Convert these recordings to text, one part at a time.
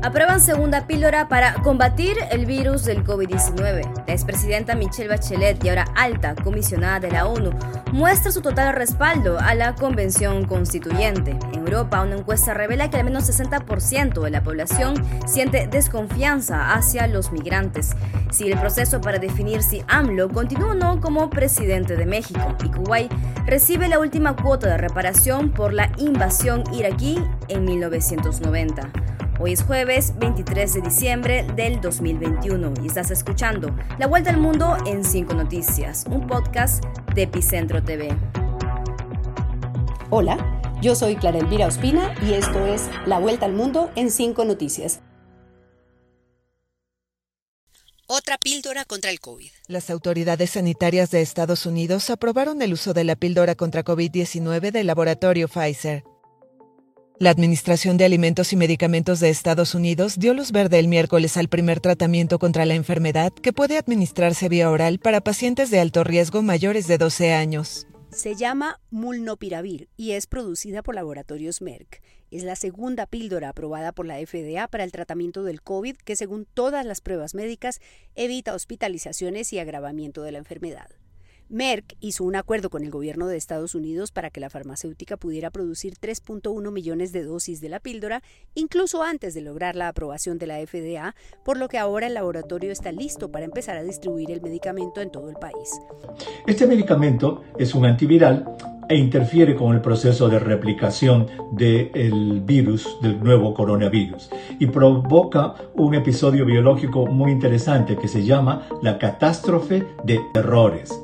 Aprueban segunda píldora para combatir el virus del COVID-19. La expresidenta Michelle Bachelet y ahora alta comisionada de la ONU muestra su total respaldo a la Convención Constituyente. En Europa, una encuesta revela que al menos 60% de la población siente desconfianza hacia los migrantes. Sigue el proceso para definir si AMLO continúa o no como presidente de México y Kuwait recibe la última cuota de reparación por la invasión iraquí en 1990. Hoy es jueves 23 de diciembre del 2021 y estás escuchando La Vuelta al Mundo en 5 Noticias, un podcast de Epicentro TV. Hola, yo soy Clara Elvira Ospina y esto es La Vuelta al Mundo en 5 Noticias. Otra píldora contra el COVID. Las autoridades sanitarias de Estados Unidos aprobaron el uso de la píldora contra COVID-19 del laboratorio Pfizer. La Administración de Alimentos y Medicamentos de Estados Unidos dio luz verde el miércoles al primer tratamiento contra la enfermedad que puede administrarse vía oral para pacientes de alto riesgo mayores de 12 años. Se llama Mulnopiravir y es producida por laboratorios Merck. Es la segunda píldora aprobada por la FDA para el tratamiento del COVID que según todas las pruebas médicas evita hospitalizaciones y agravamiento de la enfermedad. Merck hizo un acuerdo con el gobierno de Estados Unidos para que la farmacéutica pudiera producir 3.1 millones de dosis de la píldora, incluso antes de lograr la aprobación de la FDA, por lo que ahora el laboratorio está listo para empezar a distribuir el medicamento en todo el país. Este medicamento es un antiviral e interfiere con el proceso de replicación del virus, del nuevo coronavirus, y provoca un episodio biológico muy interesante que se llama la catástrofe de errores.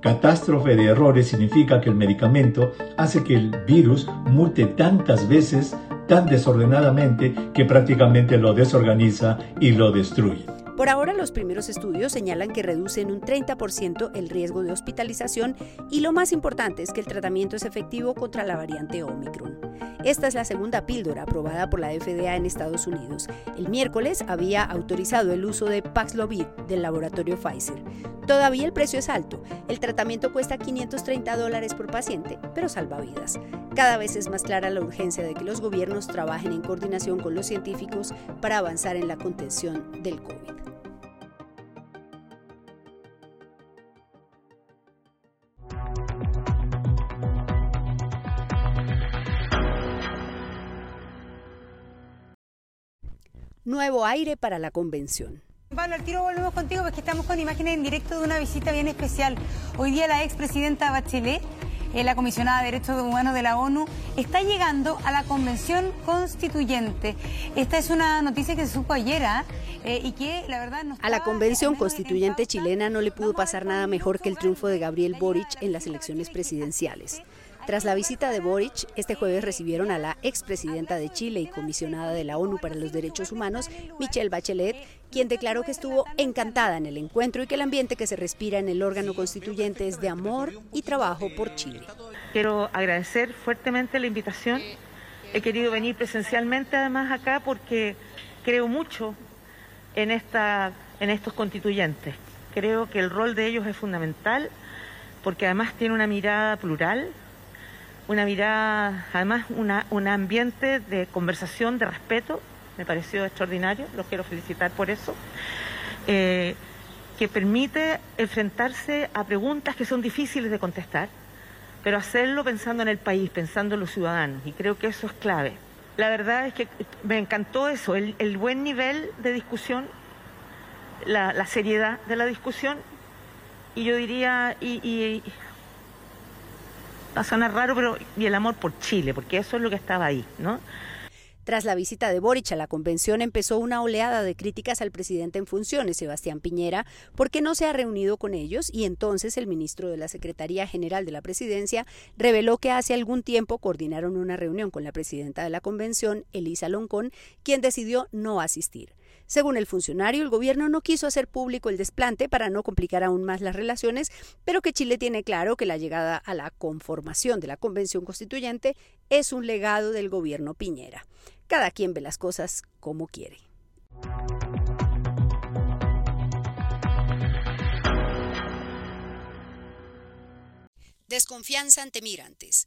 Catástrofe de errores significa que el medicamento hace que el virus mute tantas veces, tan desordenadamente, que prácticamente lo desorganiza y lo destruye. Por ahora los primeros estudios señalan que reduce en un 30% el riesgo de hospitalización y lo más importante es que el tratamiento es efectivo contra la variante Omicron. Esta es la segunda píldora aprobada por la FDA en Estados Unidos. El miércoles había autorizado el uso de Paxlovid del laboratorio Pfizer. Todavía el precio es alto. El tratamiento cuesta 530 dólares por paciente, pero salva vidas. Cada vez es más clara la urgencia de que los gobiernos trabajen en coordinación con los científicos para avanzar en la contención del COVID. Nuevo aire para la convención. Pablo, al tiro volvemos contigo porque estamos con imágenes en directo de una visita bien especial. Hoy día la expresidenta Bachelet, eh, la comisionada de Derechos Humanos de la ONU, está llegando a la convención constituyente. Esta es una noticia que se supo ayer ¿ah? eh, y que la verdad A la convención constituyente chilena no le pudo pasar nada mejor que el triunfo de Gabriel Boric en las elecciones presidenciales. Tras la visita de Boric, este jueves recibieron a la expresidenta de Chile y comisionada de la ONU para los Derechos Humanos, Michelle Bachelet, quien declaró que estuvo encantada en el encuentro y que el ambiente que se respira en el órgano constituyente es de amor y trabajo por Chile. Quiero agradecer fuertemente la invitación. He querido venir presencialmente además acá porque creo mucho en, esta, en estos constituyentes. Creo que el rol de ellos es fundamental porque además tiene una mirada plural, una mirada, además una, un ambiente de conversación, de respeto, me pareció extraordinario, los quiero felicitar por eso, eh, que permite enfrentarse a preguntas que son difíciles de contestar, pero hacerlo pensando en el país, pensando en los ciudadanos, y creo que eso es clave. La verdad es que me encantó eso, el, buen nivel de discusión, la, seriedad de la discusión, y yo diría, y va a sonar raro, pero y el amor por Chile, porque eso es lo que estaba ahí, ¿no? Tras la visita de Boric a la convención empezó una oleada de críticas al presidente en funciones, Sebastián Piñera, porque no se ha reunido con ellos y entonces el ministro de la Secretaría General de la Presidencia reveló que hace algún tiempo coordinaron una reunión con la presidenta de la convención, Elisa Loncón, quien decidió no asistir. Según el funcionario, el gobierno no quiso hacer público el desplante para no complicar aún más las relaciones, pero que Chile tiene claro que la llegada a la conformación de la Convención Constituyente es un legado del gobierno Piñera. Cada quien ve las cosas como quiere. Desconfianza ante migrantes.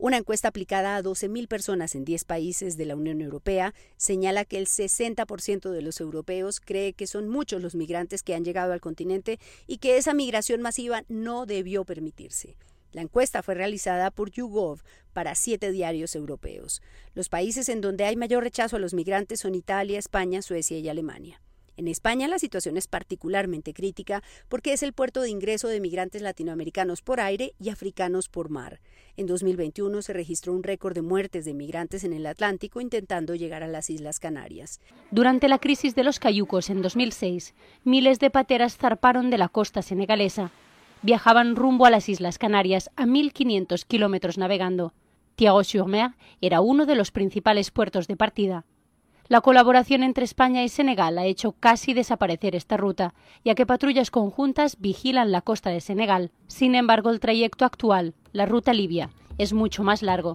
Una encuesta aplicada a 12.000 personas en 10 países de la Unión Europea señala que el 60% de los europeos cree que son muchos los migrantes que han llegado al continente y que esa migración masiva no debió permitirse. La encuesta fue realizada por YouGov para siete diarios europeos. Los países en donde hay mayor rechazo a los migrantes son Italia, España, Suecia y Alemania. En España la situación es particularmente crítica porque es el puerto de ingreso de migrantes latinoamericanos por aire y africanos por mar. En 2021 se registró un récord de muertes de migrantes en el Atlántico intentando llegar a las Islas Canarias. Durante la crisis de los cayucos en 2006, miles de pateras zarparon de la costa senegalesa viajaban rumbo a las Islas Canarias a 1.500 kilómetros navegando. Thiago-sur-Mer era uno de los principales puertos de partida. La colaboración entre España y Senegal ha hecho casi desaparecer esta ruta, ya que patrullas conjuntas vigilan la costa de Senegal. Sin embargo, el trayecto actual, la ruta libia, es mucho más largo.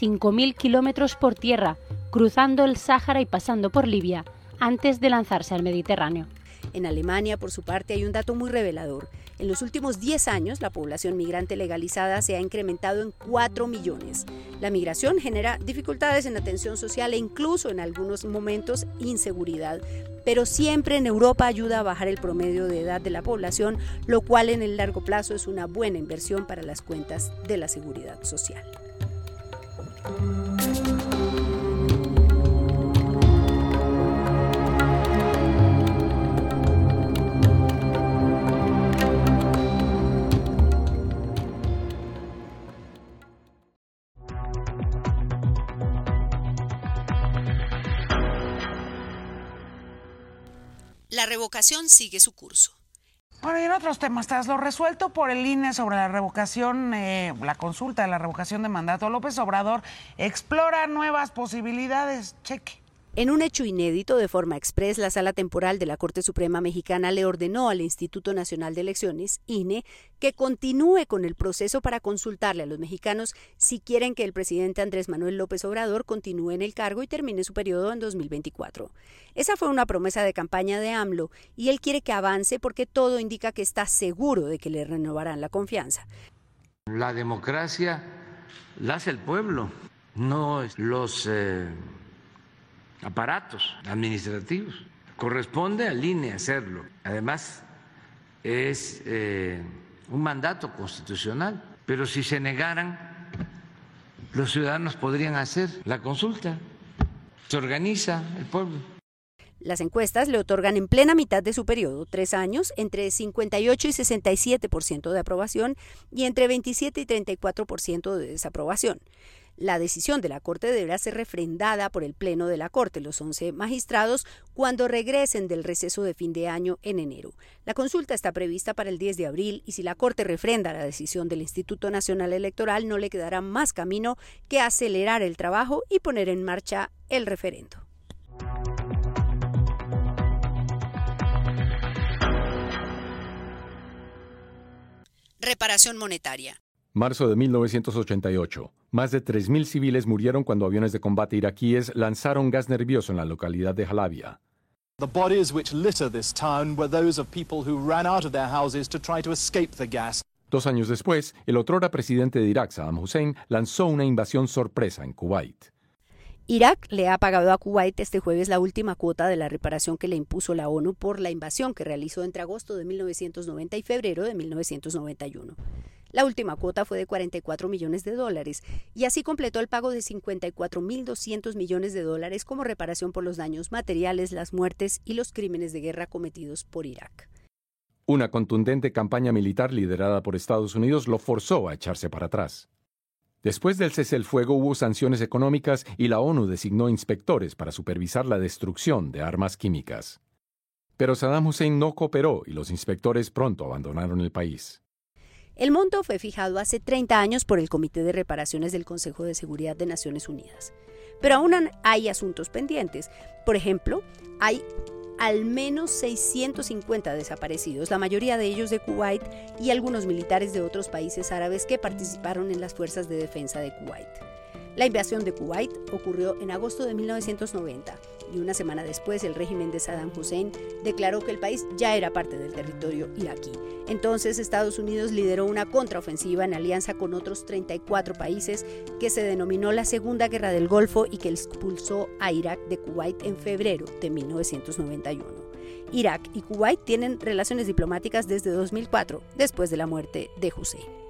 5.000 kilómetros por tierra, cruzando el Sáhara y pasando por Libia, antes de lanzarse al Mediterráneo. En Alemania, por su parte, hay un dato muy revelador. En los últimos 10 años, la población migrante legalizada se ha incrementado en 4 millones. La migración genera dificultades en atención social e incluso en algunos momentos inseguridad, pero siempre en Europa ayuda a bajar el promedio de edad de la población, lo cual en el largo plazo es una buena inversión para las cuentas de la seguridad social. La revocación sigue su curso. Bueno, y en otros temas, tras lo resuelto por el INE sobre la revocación, eh, la consulta de la revocación de mandato, López Obrador explora nuevas posibilidades. Cheque. En un hecho inédito, de forma express, la Sala Temporal de la Corte Suprema Mexicana le ordenó al Instituto Nacional de Elecciones, INE, que continúe con el proceso para consultarle a los mexicanos si quieren que el presidente Andrés Manuel López Obrador continúe en el cargo y termine su periodo en 2024. Esa fue una promesa de campaña de AMLO y él quiere que avance porque todo indica que está seguro de que le renovarán la confianza. La democracia la hace el pueblo, no los... Eh, aparatos administrativos. Corresponde al INE hacerlo. Además, es eh, un mandato constitucional. Pero si se negaran, los ciudadanos podrían hacer la consulta. Se organiza el pueblo. Las encuestas le otorgan en plena mitad de su periodo, tres años, entre 58 y 67% de aprobación y entre 27 y 34% de desaprobación. La decisión de la Corte deberá ser refrendada por el Pleno de la Corte, los 11 magistrados, cuando regresen del receso de fin de año en enero. La consulta está prevista para el 10 de abril y si la Corte refrenda la decisión del Instituto Nacional Electoral no le quedará más camino que acelerar el trabajo y poner en marcha el referendo. Reparación monetaria. Marzo de 1988. Más de 3.000 civiles murieron cuando aviones de combate iraquíes lanzaron gas nervioso en la localidad de Halabia. The bodies which litter this town were those of people who ran out of their houses to try to escape the gas. Dos años después, el otrora presidente de Irak, Saddam Hussein, lanzó una invasión sorpresa en Kuwait. Irak le ha pagado a Kuwait este jueves la última cuota de la reparación que le impuso la ONU por la invasión que realizó entre agosto de 1990 y febrero de 1991. La última cuota fue de 44 millones de dólares y así completó el pago de 54.200 millones de dólares como reparación por los daños materiales, las muertes y los crímenes de guerra cometidos por Irak. Una contundente campaña militar liderada por Estados Unidos lo forzó a echarse para atrás. Después del cese el fuego hubo sanciones económicas y la ONU designó inspectores para supervisar la destrucción de armas químicas. Pero Saddam Hussein no cooperó y los inspectores pronto abandonaron el país. El monto fue fijado hace 30 años por el Comité de Reparaciones del Consejo de Seguridad de Naciones Unidas. Pero aún hay asuntos pendientes. Por ejemplo, hay al menos 650 desaparecidos, la mayoría de ellos de Kuwait y algunos militares de otros países árabes que participaron en las fuerzas de defensa de Kuwait. La invasión de Kuwait ocurrió en agosto de 1990 y una semana después el régimen de Saddam Hussein declaró que el país ya era parte del territorio iraquí. Entonces Estados Unidos lideró una contraofensiva en alianza con otros 34 países que se denominó la Segunda Guerra del Golfo y que expulsó a Irak de Kuwait en febrero de 1991. Irak y Kuwait tienen relaciones diplomáticas desde 2004, después de la muerte de Hussein.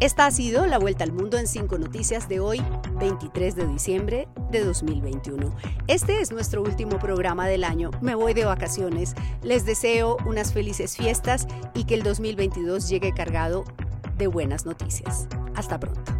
Esta ha sido la vuelta al mundo en cinco noticias de hoy, 23 de diciembre de 2021. Este es nuestro último programa del año. Me voy de vacaciones. Les deseo unas felices fiestas y que el 2022 llegue cargado de buenas noticias. Hasta pronto.